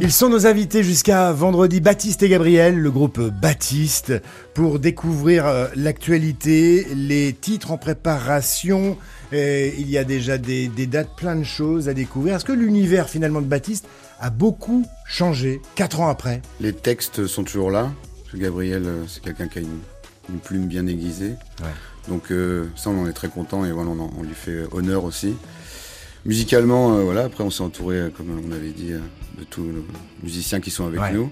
Ils sont nos invités jusqu'à vendredi, Baptiste et Gabriel, le groupe Baptiste, pour découvrir euh, l'actualité, les titres en préparation. Et il y a déjà des, des dates, plein de choses à découvrir. Est-ce que l'univers finalement de Baptiste a beaucoup changé quatre ans après? Les textes sont toujours là. Gabriel, euh, c'est quelqu'un qui a une, une plume bien aiguisée. Donc euh, ça, on en est très content et voilà, on, en- on lui fait honneur aussi. Musicalement, euh, voilà, après on s'est entouré, euh, comme on avait dit, euh, de tous nos musiciens qui sont avec Ouais. nous.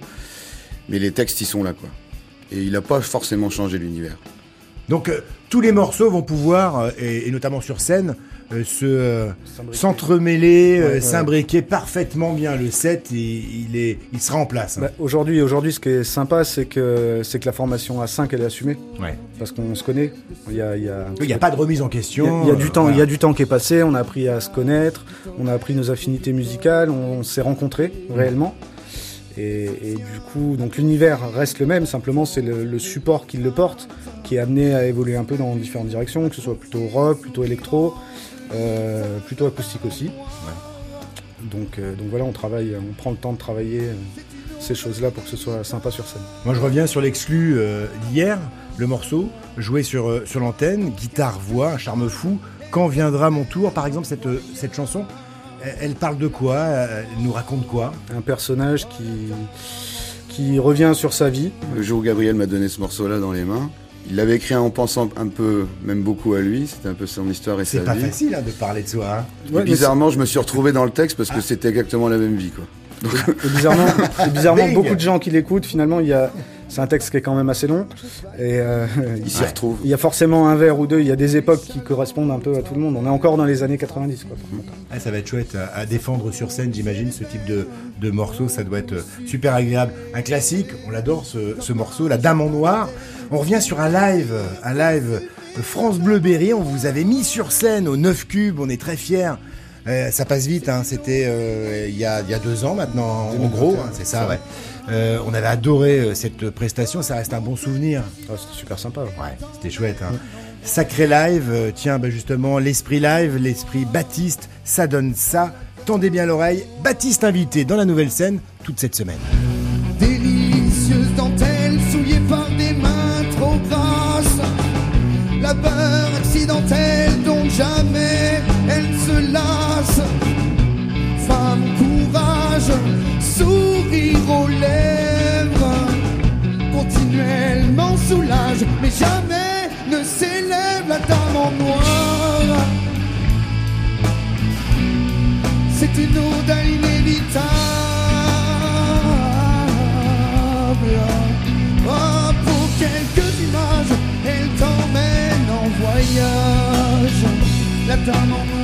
Mais les textes, ils sont là, quoi. Et il n'a pas forcément changé l'univers. Donc euh, tous les morceaux vont pouvoir, euh, et, et notamment sur scène, euh, se euh, s'entremêler, euh, Ouais, ouais. s'imbriquer parfaitement bien. Le set, il, il est, il sera en place. hein. Bah, aujourd'hui, aujourd'hui, ce qui est sympa, c'est que c'est que la formation à 5 elle est assumée Ouais. parce qu'on se connaît. Il y a, il y a, Il n'y a pas de remise en il y a- question. il y a du euh, temps, voilà. il y a du temps qui est passé. On a appris à se connaître, on a appris nos affinités musicales, on, s'est rencontrés réellement. Et, et du coup, donc l'univers reste le même. Simplement, c'est le, le support qui le porte, qui est amené à évoluer un peu dans différentes directions, que ce soit plutôt rock, plutôt électro, euh, plutôt acoustique aussi. Donc, euh, donc voilà, on travaille, on prend le temps de travailler euh, ces choses-là pour que ce soit sympa sur scène. Moi, je reviens sur l'exclu d'hier, le morceau, joué sur, sur l'antenne, guitare-voix, un charme fou. Quand viendra mon tour, par exemple, cette, cette chanson, elle, parle de quoi? Elle nous raconte quoi? Un personnage qui, qui revient sur sa vie. Le jour où Gabriel m'a donné ce morceau-là dans les mains, il l'avait écrit en pensant un peu, même beaucoup à lui. C'était un peu son histoire et C'est sa pas vie. facile hein, de parler de soi. hein. Ouais, bizarrement, je me suis retrouvé dans le texte parce que c'était exactement la même vie, quoi. Et bizarrement, et bizarrement Bing beaucoup de gens qui l'écoutent, finalement, il y a, c'est un texte qui est quand même assez long. Et euh, Il s'y retrouve. il y a forcément un vers ou deux, il y a des époques qui correspondent un peu à tout le monde. On est encore dans les années 90, quoi. par contre. Ah, ça va être chouette à, à défendre sur scène, j'imagine, ce type de, de morceau. Ça doit être euh, super agréable. Un classique, on l'adore ce, ce morceau, La Dame en Noir. On revient sur un live, un live euh, France Bleu Berry. On vous avait mis sur scène au 9 Cube. On est très fiers. Euh, ça passe vite, hein. c'était euh, il y, a, il y a deux ans maintenant, en gros, hein, c'est ça, ouais. Euh, on avait adoré euh, cette prestation, ça reste un bon souvenir. Ah, c'était super sympa. ouais. Ouais, c'était chouette. Hein. Sacré live, euh, tiens, bah justement, l'esprit live, l'esprit Baptiste, ça donne ça. Tendez bien l'oreille. Baptiste invité dans la nouvelle scène toute cette semaine. Délicieuse dentelle souillée par des mains trop grasses. Labeur accidentelle dont jamais elle se lasse. Femme courage, Continuellement soulage, mais jamais ne s'élève la dame en noir. C'est une ode à l'inévitable. Oh, pour quelques images, elle t'emmène en voyage. La dame en noir.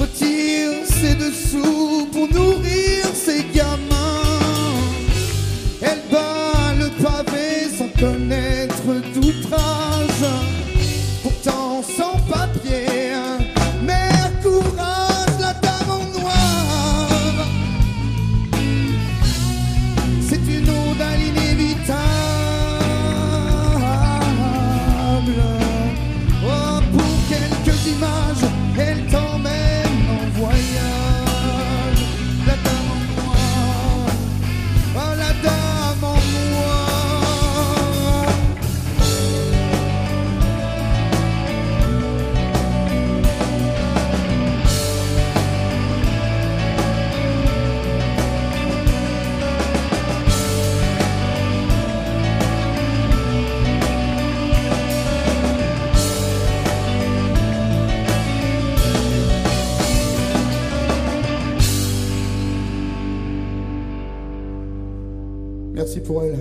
Retire ses dessous pour nourrir Merci pour elle.